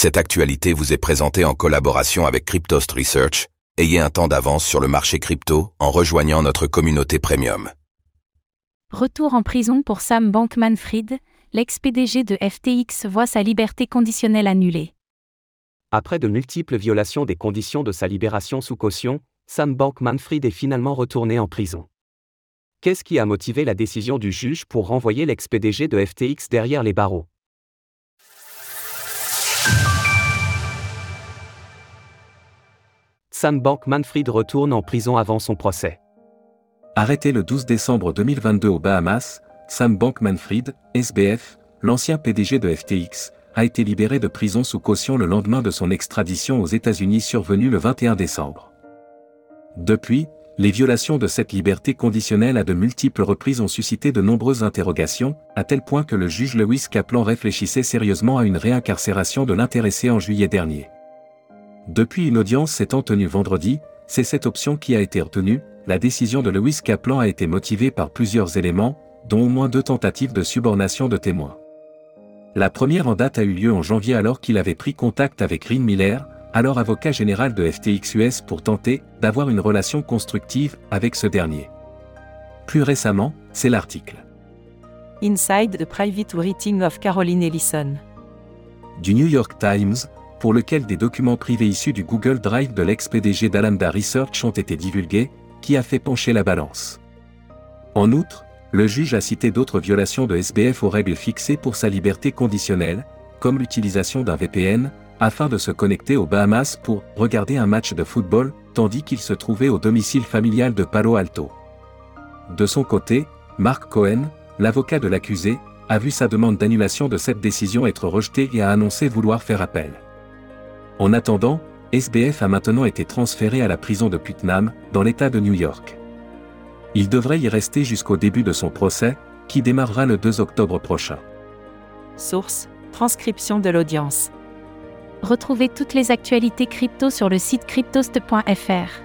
Cette actualité vous est présentée en collaboration avec Cryptost Research. Ayez un temps d'avance sur le marché crypto en rejoignant notre communauté premium. Retour en prison pour Sam Bankman-Fried, l'ex-PDG de FTX voit sa liberté conditionnelle annulée. Après de multiples violations des conditions de sa libération sous caution, Sam Bankman-Fried est finalement retourné en prison. Qu'est-ce qui a motivé la décision du juge pour renvoyer l'ex-PDG de FTX derrière les barreaux? Sam Bankman-Fried retourne en prison avant son procès. Arrêté le 12 décembre 2022 aux Bahamas, Sam Bankman-Fried, SBF, l'ancien PDG de FTX, a été libéré de prison sous caution le lendemain de son extradition aux États-Unis survenue le 21 décembre. Depuis, les violations de cette liberté conditionnelle à de multiples reprises ont suscité de nombreuses interrogations, à tel point que le juge Lewis Kaplan réfléchissait sérieusement à une réincarcération de l'intéressé en juillet dernier. Depuis une audience s'étant tenue vendredi, c'est cette option qui a été retenue, la décision de Lewis Kaplan a été motivée par plusieurs éléments, dont au moins deux tentatives de subornation de témoins. La première en date a eu lieu en janvier alors qu'il avait pris contact avec Green Miller, alors avocat général de FTX US pour tenter d'avoir une relation constructive avec ce dernier. Plus récemment, c'est l'article. Inside the Private Writing of Caroline Ellison. Du New York Times, pour lequel des documents privés issus du Google Drive de l'ex-PDG d'Alameda Research ont été divulgués, qui a fait pencher la balance. En outre, le juge a cité d'autres violations de SBF aux règles fixées pour sa liberté conditionnelle, comme l'utilisation d'un VPN, afin de se connecter aux Bahamas pour regarder un match de football, tandis qu'il se trouvait au domicile familial de Palo Alto. De son côté, Mark Cohen, l'avocat de l'accusé, a vu sa demande d'annulation de cette décision être rejetée et a annoncé vouloir faire appel. En attendant, SBF a maintenant été transféré à la prison de Putnam, dans l'État de New York. Il devrait y rester jusqu'au début de son procès, qui démarrera le 2 octobre prochain. Source Transcription de l'audience. Retrouvez toutes les actualités crypto sur le site cryptost.fr.